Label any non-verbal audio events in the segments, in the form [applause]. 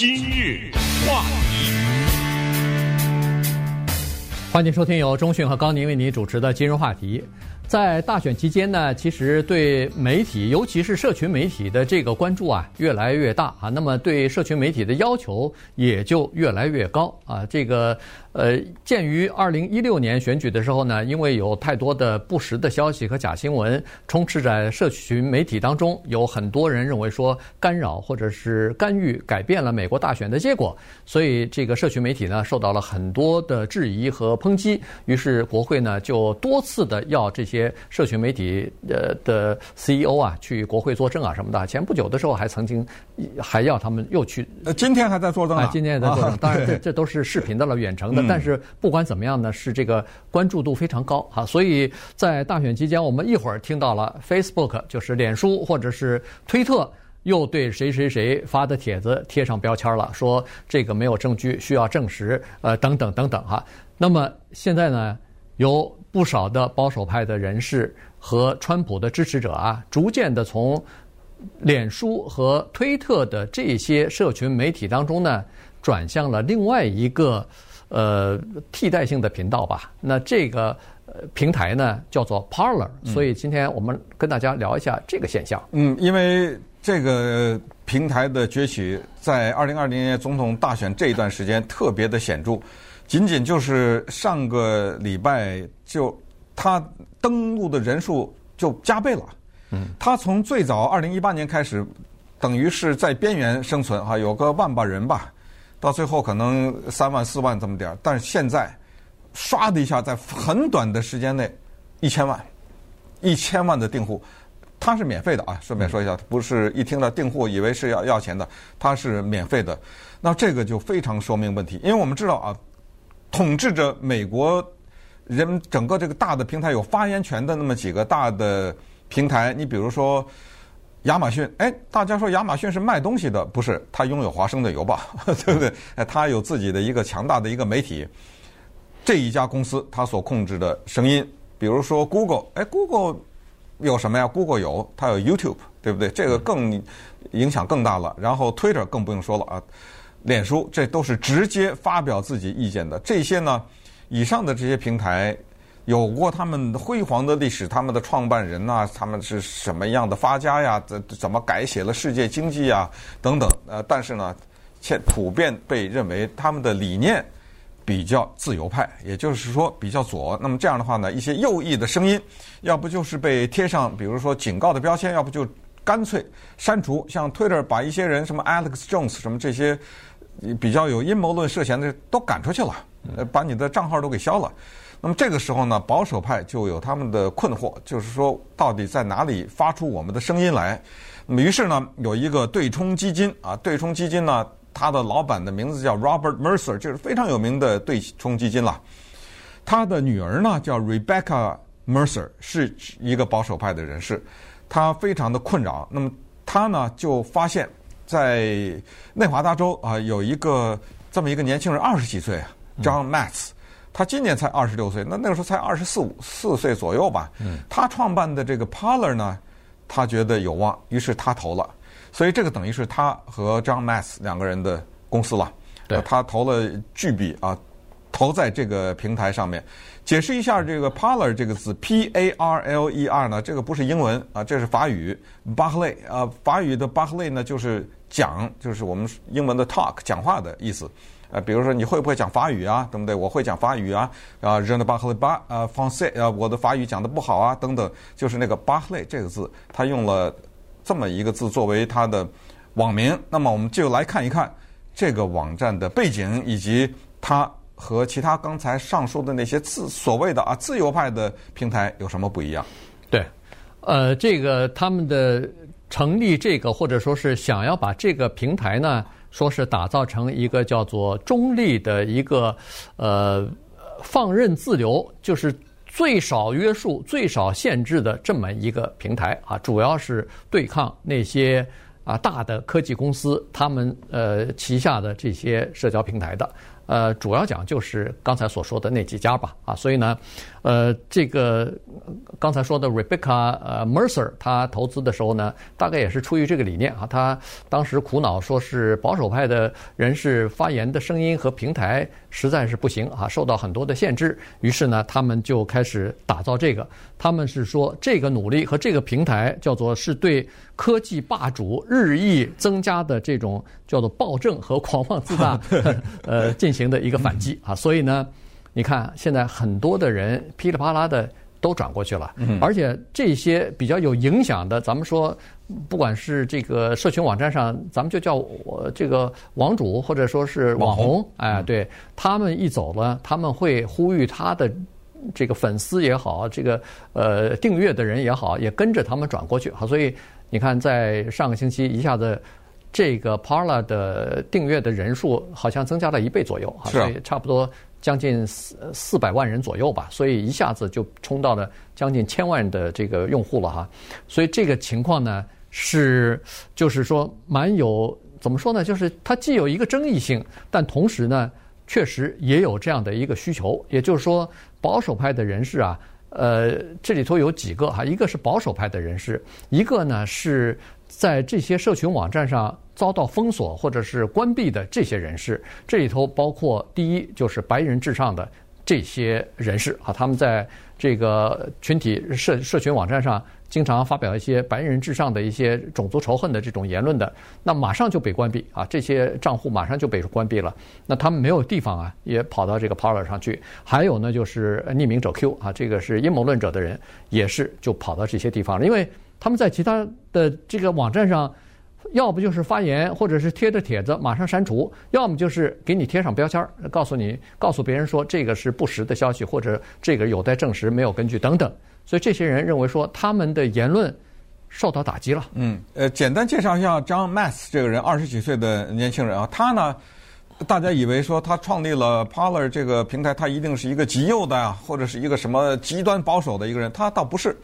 今日话题，欢迎收听由中讯和高宁为您主持的今日话题。在大选期间呢，其实对媒体，尤其是社群媒体的这个关注啊，越来越大啊。那么对社群媒体的要求也就越来越高啊。这个。呃，鉴于二零一六年选举的时候呢，因为有太多的不实的消息和假新闻充斥在社群媒体当中，有很多人认为说干扰或者是干预改变了美国大选的结果，所以这个社群媒体呢受到了很多的质疑和抨击。于是国会呢就多次的要这些社群媒体呃的 CEO 啊去国会作证啊什么的。前不久的时候还曾经还要他们又去，呃，今天还在作证啊，今天也在作证。当然这 [laughs] 这都是视频的了，远程的。但是不管怎么样呢，是这个关注度非常高啊，所以在大选期间，我们一会儿听到了 Facebook 就是脸书或者是推特又对谁谁谁发的帖子贴上标签了，说这个没有证据，需要证实，呃，等等等等哈。那么现在呢，有不少的保守派的人士和川普的支持者啊，逐渐的从脸书和推特的这些社群媒体当中呢，转向了另外一个。呃，替代性的频道吧。那这个平台呢，叫做 Parler。所以今天我们跟大家聊一下这个现象。嗯，因为这个平台的崛起，在二零二零年总统大选这一段时间特别的显著。仅仅就是上个礼拜，就它登录的人数就加倍了。嗯，他从最早二零一八年开始，等于是在边缘生存哈，有个万把人吧。到最后可能三万四万这么点儿，但是现在，唰的一下，在很短的时间内，一千万，一千万的订户，它是免费的啊！顺便说一下，不是一听到订户以为是要要钱的，它是免费的。那这个就非常说明问题，因为我们知道啊，统治着美国人整个这个大的平台有发言权的那么几个大的平台，你比如说。亚马逊，哎，大家说亚马逊是卖东西的，不是？它拥有华盛顿邮报，[laughs] 对不对？哎，它有自己的一个强大的一个媒体。这一家公司它所控制的声音，比如说 Google，哎，Google 有什么呀？Google 有，它有 YouTube，对不对？这个更影响更大了。然后 Twitter 更不用说了啊，脸书这都是直接发表自己意见的。这些呢，以上的这些平台。有过他们辉煌的历史，他们的创办人呐、他们是什么样的发家呀？怎怎么改写了世界经济呀？等等。呃，但是呢，现普遍被认为他们的理念比较自由派，也就是说比较左。那么这样的话呢，一些右翼的声音，要不就是被贴上比如说警告的标签，要不就干脆删除。像 Twitter 把一些人，什么 Alex Jones 什么这些比较有阴谋论涉嫌的都赶出去了，呃，把你的账号都给消了。那么这个时候呢，保守派就有他们的困惑，就是说到底在哪里发出我们的声音来？那么于是呢，有一个对冲基金啊，对冲基金呢，它的老板的名字叫 Robert Mercer，就是非常有名的对冲基金了。他的女儿呢叫 Rebecca Mercer，是一个保守派的人士，他非常的困扰。那么他呢就发现，在内华达州啊有一个这么一个年轻人，二十几岁，John Matz。他今年才二十六岁，那那个时候才二十四五四岁左右吧。嗯。他创办的这个 Parler 呢，他觉得有望，于是他投了。所以这个等于是他和 John Mass 两个人的公司了。对。他投了巨笔啊，投在这个平台上面。解释一下这个 Parler 这个字，P A R L E R 呢，这个不是英文啊，这是法语。Parler 啊，法语的 Parler 呢就是讲，就是我们英文的 talk 讲话的意思。呃，比如说你会不会讲法语啊？对不对？我会讲法语啊。啊，je ne parle pas 啊，français 啊，我的法语讲得不好啊，等等。就是那个 parler 这个字，他用了这么一个字作为他的网名。那么我们就来看一看这个网站的背景，以及它和其他刚才上述的那些自所谓的啊自由派的平台有什么不一样？对，呃，这个他们的成立这个或者说是想要把这个平台呢。说是打造成一个叫做中立的一个，呃，放任自流，就是最少约束、最少限制的这么一个平台啊，主要是对抗那些啊大的科技公司他们呃旗下的这些社交平台的。呃，主要讲就是刚才所说的那几家吧，啊，所以呢，呃，这个刚才说的 Rebecca 呃 Mercer，他投资的时候呢，大概也是出于这个理念啊，他当时苦恼说是保守派的人士发言的声音和平台实在是不行啊，受到很多的限制，于是呢，他们就开始打造这个，他们是说这个努力和这个平台叫做是对科技霸主日益增加的这种叫做暴政和狂妄自大，[laughs] 呃，进行。型的一个反击啊，所以呢，你看现在很多的人噼里啪啦的都转过去了，而且这些比较有影响的，咱们说，不管是这个社群网站上，咱们就叫我这个网主或者说是网红，哎，对他们一走了，他们会呼吁他的这个粉丝也好，这个呃订阅的人也好，也跟着他们转过去。啊，所以你看，在上个星期一下子。这个 Parler 的订阅的人数好像增加了一倍左右，啊、所以差不多将近四四百万人左右吧，所以一下子就冲到了将近千万的这个用户了哈。所以这个情况呢是，就是说蛮有怎么说呢？就是它既有一个争议性，但同时呢，确实也有这样的一个需求。也就是说，保守派的人士啊，呃，这里头有几个哈，一个是保守派的人士，一个呢是。在这些社群网站上遭到封锁或者是关闭的这些人士，这里头包括第一就是白人至上的这些人士啊，他们在这个群体社社群网站上经常发表一些白人至上的一些种族仇恨的这种言论的，那马上就被关闭啊，这些账户马上就被关闭了。那他们没有地方啊，也跑到这个 Parler 上去。还有呢，就是匿名者 Q 啊，这个是阴谋论者的人，也是就跑到这些地方了，因为。他们在其他的这个网站上，要不就是发言，或者是贴的帖子马上删除，要么就是给你贴上标签，告诉你，告诉别人说这个是不实的消息，或者这个有待证实，没有根据等等。所以这些人认为说他们的言论受到打击了。嗯，呃，简单介绍一下 John Matz 这个人，二十几岁的年轻人啊，他呢，大家以为说他创立了 Parler 这个平台，他一定是一个极右的啊，或者是一个什么极端保守的一个人，他倒不是。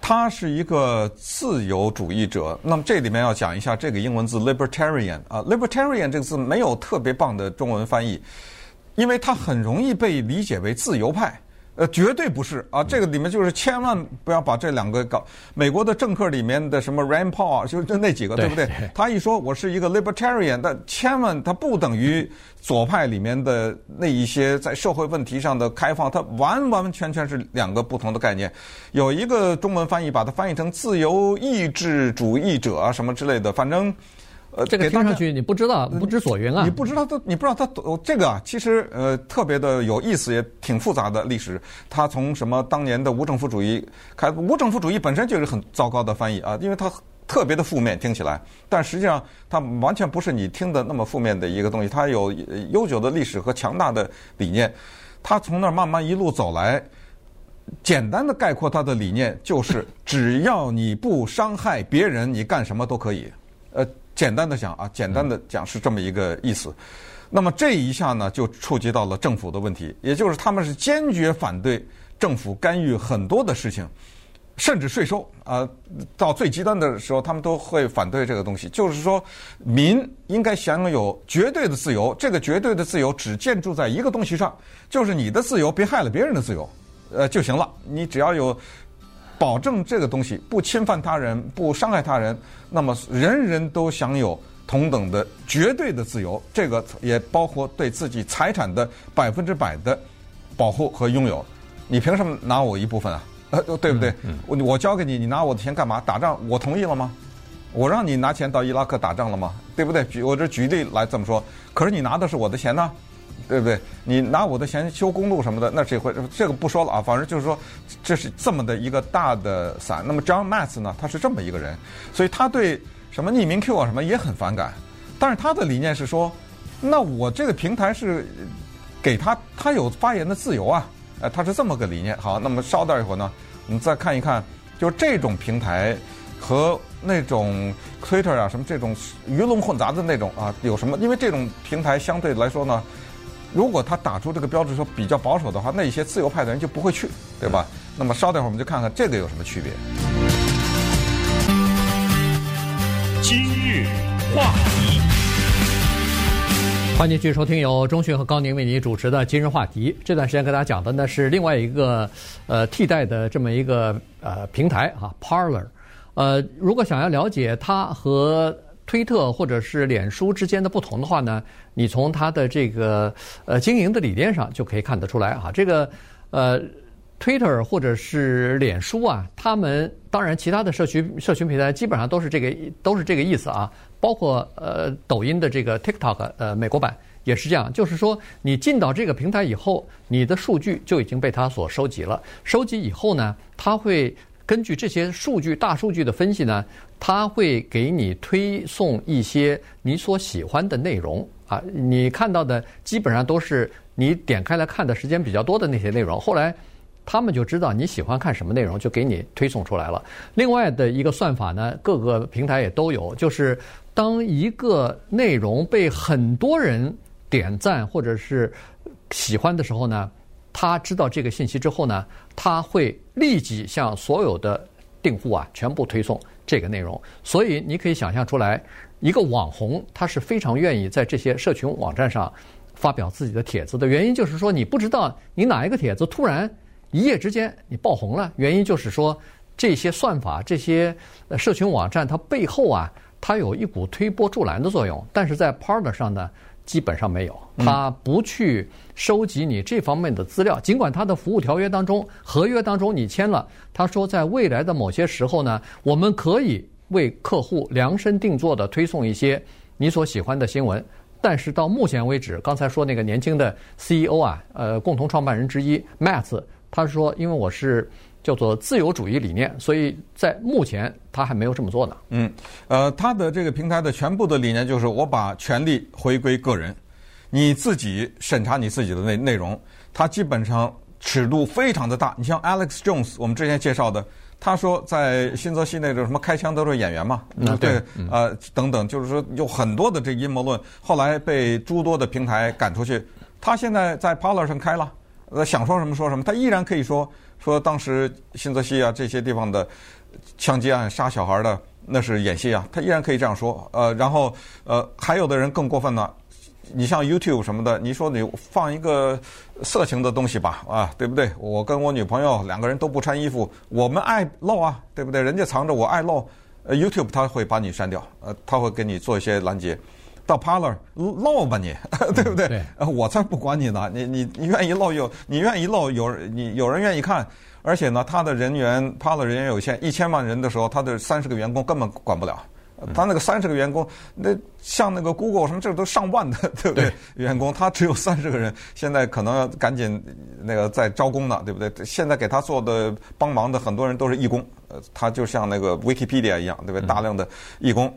他是一个自由主义者。那么这里面要讲一下这个英文字 libertarian 啊，libertarian 这个字没有特别棒的中文翻译，因为它很容易被理解为自由派。呃，绝对不是啊！这个里面就是千万不要把这两个搞。美国的政客里面的什么 Rand Paul 啊，就是就那几个，对不对？他一说我是一个 libertarian，但千万他不等于左派里面的那一些在社会问题上的开放，它完完全全是两个不同的概念。有一个中文翻译把它翻译成自由意志主义者啊什么之类的，反正。呃，这个听上去你不知道，不知所云啊！你不知道他，你不知道他，这个啊，其实呃特别的有意思，也挺复杂的历史。他从什么当年的无政府主义开，无政府主义本身就是很糟糕的翻译啊，因为它特别的负面，听起来，但实际上它完全不是你听的那么负面的一个东西。它有悠久的历史和强大的理念。他从那儿慢慢一路走来，简单的概括他的理念就是：[laughs] 只要你不伤害别人，你干什么都可以。呃。简单的讲啊，简单的讲是这么一个意思。那么这一下呢，就触及到了政府的问题，也就是他们是坚决反对政府干预很多的事情，甚至税收啊，到最极端的时候，他们都会反对这个东西。就是说，民应该享有绝对的自由，这个绝对的自由只建筑在一个东西上，就是你的自由别害了别人的自由，呃就行了。你只要有。保证这个东西不侵犯他人、不伤害他人，那么人人都享有同等的绝对的自由。这个也包括对自己财产的百分之百的保护和拥有。你凭什么拿我一部分啊？呃，对不对？我我交给你，你拿我的钱干嘛？打仗？我同意了吗？我让你拿钱到伊拉克打仗了吗？对不对？举我这举例来这么说。可是你拿的是我的钱呢？对不对？你拿我的钱修公路什么的，那这回这个不说了啊。反正就是说，这是这么的一个大的伞。那么 John Matz 呢，他是这么一个人，所以他对什么匿名 Q 啊什么也很反感。但是他的理念是说，那我这个平台是给他，他有发言的自由啊。呃，他是这么个理念。好，那么稍待一会儿呢，我们再看一看，就是这种平台和那种 Twitter 啊什么这种鱼龙混杂的那种啊有什么？因为这种平台相对来说呢。如果他打出这个标志说比较保守的话，那一些自由派的人就不会去，对吧？那么稍等会儿我们就看看这个有什么区别。今日话题，欢迎继续收听由钟讯和高宁为您主持的今日话题。这段时间跟大家讲的呢是另外一个呃替代的这么一个呃平台啊，Parler。呃，如果想要了解它和推特或者是脸书之间的不同的话呢，你从它的这个呃经营的理念上就可以看得出来啊。这个呃，Twitter 或者是脸书啊，他们当然其他的社区社群平台基本上都是这个都是这个意思啊。包括呃抖音的这个 TikTok 呃美国版也是这样，就是说你进到这个平台以后，你的数据就已经被它所收集了。收集以后呢，它会根据这些数据大数据的分析呢，它会给你推送一些你所喜欢的内容啊。你看到的基本上都是你点开来看的时间比较多的那些内容。后来他们就知道你喜欢看什么内容，就给你推送出来了。另外的一个算法呢，各个平台也都有，就是。当一个内容被很多人点赞或者是喜欢的时候呢，他知道这个信息之后呢，他会立即向所有的订户啊全部推送这个内容。所以你可以想象出来，一个网红他是非常愿意在这些社群网站上发表自己的帖子的原因，就是说你不知道你哪一个帖子突然一夜之间你爆红了，原因就是说这些算法、这些社群网站它背后啊。它有一股推波助澜的作用，但是在 Partner 上呢，基本上没有。他不去收集你这方面的资料，尽管他的服务条约当中、合约当中你签了，他说在未来的某些时候呢，我们可以为客户量身定做的推送一些你所喜欢的新闻。但是到目前为止，刚才说那个年轻的 CEO 啊，呃，共同创办人之一 Matt，他说，因为我是。叫做自由主义理念，所以在目前他还没有这么做呢。嗯，呃，他的这个平台的全部的理念就是我把权力回归个人，你自己审查你自己的内内容。他基本上尺度非常的大。你像 Alex Jones，我们之前介绍的，他说在新泽西那种什么开枪都是演员嘛，嗯，对，呃，等等，就是说有很多的这阴谋论，后来被诸多的平台赶出去。他现在在 Parler 上开了，呃，想说什么说什么，他依然可以说。说当时新泽西啊这些地方的枪击案杀小孩的那是演戏啊，他依然可以这样说。呃，然后呃还有的人更过分呢，你像 YouTube 什么的，你说你放一个色情的东西吧，啊，对不对？我跟我女朋友两个人都不穿衣服，我们爱露啊，对不对？人家藏着我爱露，呃，YouTube 他会把你删掉，呃，他会给你做一些拦截。到 Parler 唠吧你，[laughs] 对不对？对，我才不管你呢。你你你愿意唠有，你愿意唠有，你有人愿意看。而且呢，他的人员 Parler 人员有限，一千万人的时候，他的三十个员工根本管不了。他那个三十个员工，那像那个 Google 什么，这都上万的，[laughs] 对不对？员工他只有三十个人，现在可能要赶紧那个在招工呢，对不对？现在给他做的帮忙的很多人都是义工，呃，他就像那个 Wikipedia 一样，对不对？大量的义工。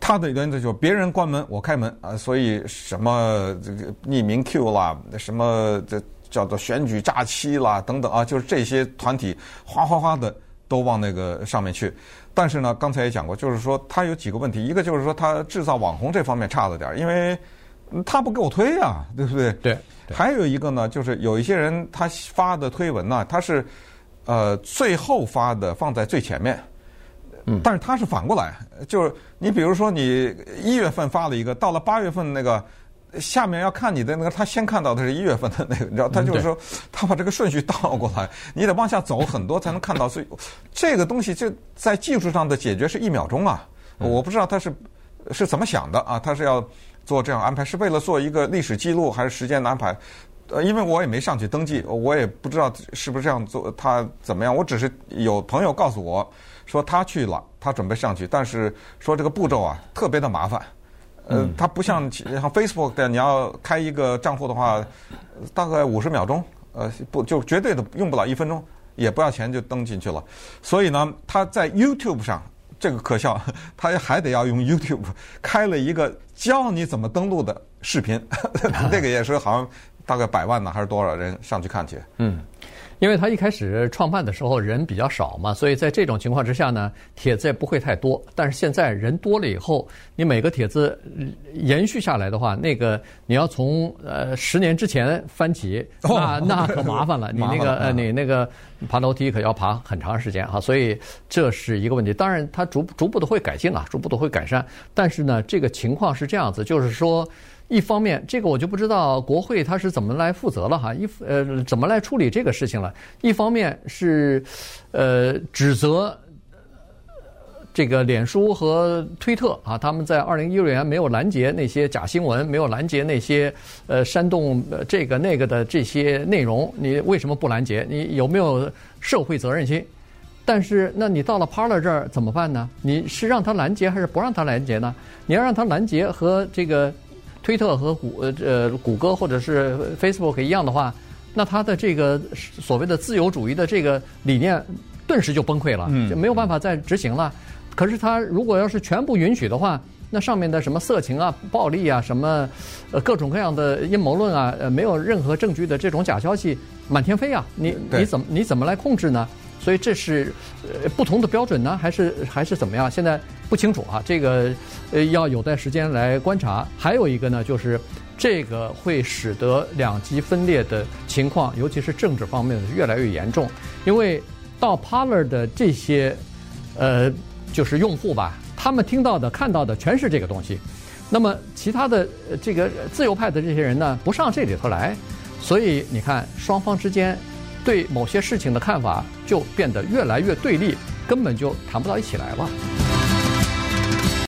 他的原则就是别人关门我开门啊，所以什么这个匿名 Q 啦，什么这叫做选举诈欺啦等等啊，就是这些团体哗哗哗的都往那个上面去。但是呢，刚才也讲过，就是说他有几个问题，一个就是说他制造网红这方面差了点儿，因为他不给我推啊，对不对？对。还有一个呢，就是有一些人他发的推文呢，他是呃最后发的放在最前面。嗯，但是它是反过来，就是你比如说你一月份发了一个，到了八月份那个下面要看你的那个，他先看到的是一月份的那个，你知道，他就是说他把这个顺序倒过来，[laughs] 你得往下走很多才能看到，所以这个东西就在技术上的解决是一秒钟啊，我不知道他是是怎么想的啊，他是要做这样安排，是为了做一个历史记录还是时间的安排？呃，因为我也没上去登记，我也不知道是不是这样做，他怎么样，我只是有朋友告诉我。说他去了，他准备上去，但是说这个步骤啊特别的麻烦，呃，他不像像 Facebook 的，你要开一个账户的话，大概五十秒钟，呃，不就绝对的用不了一分钟，也不要钱就登进去了。所以呢，他在 YouTube 上这个可笑，他还得要用 YouTube 开了一个教你怎么登录的视频，[laughs] 那个也是好像大概百万呢，还是多少人上去看去？嗯。因为他一开始创办的时候人比较少嘛，所以在这种情况之下呢，帖子也不会太多。但是现在人多了以后，你每个帖子延续下来的话，那个你要从呃十年之前翻起，[laughs] 那那可麻烦了。你那个呃你那个爬楼梯可要爬很长时间哈，所以这是一个问题。当然，它逐逐步的会改进啊，逐步的会改善。但是呢，这个情况是这样子，就是说。一方面，这个我就不知道国会他是怎么来负责了哈，一呃怎么来处理这个事情了。一方面是呃指责这个脸书和推特啊，他们在二零一六年没有拦截那些假新闻，没有拦截那些呃煽动这个那个的这些内容，你为什么不拦截？你有没有社会责任心？但是，那你到了 Parler 这儿怎么办呢？你是让他拦截还是不让他拦截呢？你要让他拦截和这个推特和谷呃呃谷歌或者是 Facebook 一样的话，那他的这个所谓的自由主义的这个理念顿时就崩溃了，就没有办法再执行了。可是他如果要是全部允许的话，那上面的什么色情啊、暴力啊、什么呃各种各样的阴谋论啊，呃没有任何证据的这种假消息满天飞啊，你你怎么你怎么来控制呢？所以这是呃不同的标准呢，还是还是怎么样？现在不清楚啊，这个呃要有待时间来观察。还有一个呢，就是这个会使得两极分裂的情况，尤其是政治方面的越来越严重。因为到 Paler 的这些呃就是用户吧，他们听到的、看到的全是这个东西。那么其他的这个自由派的这些人呢，不上这里头来，所以你看双方之间。对某些事情的看法就变得越来越对立，根本就谈不到一起来了。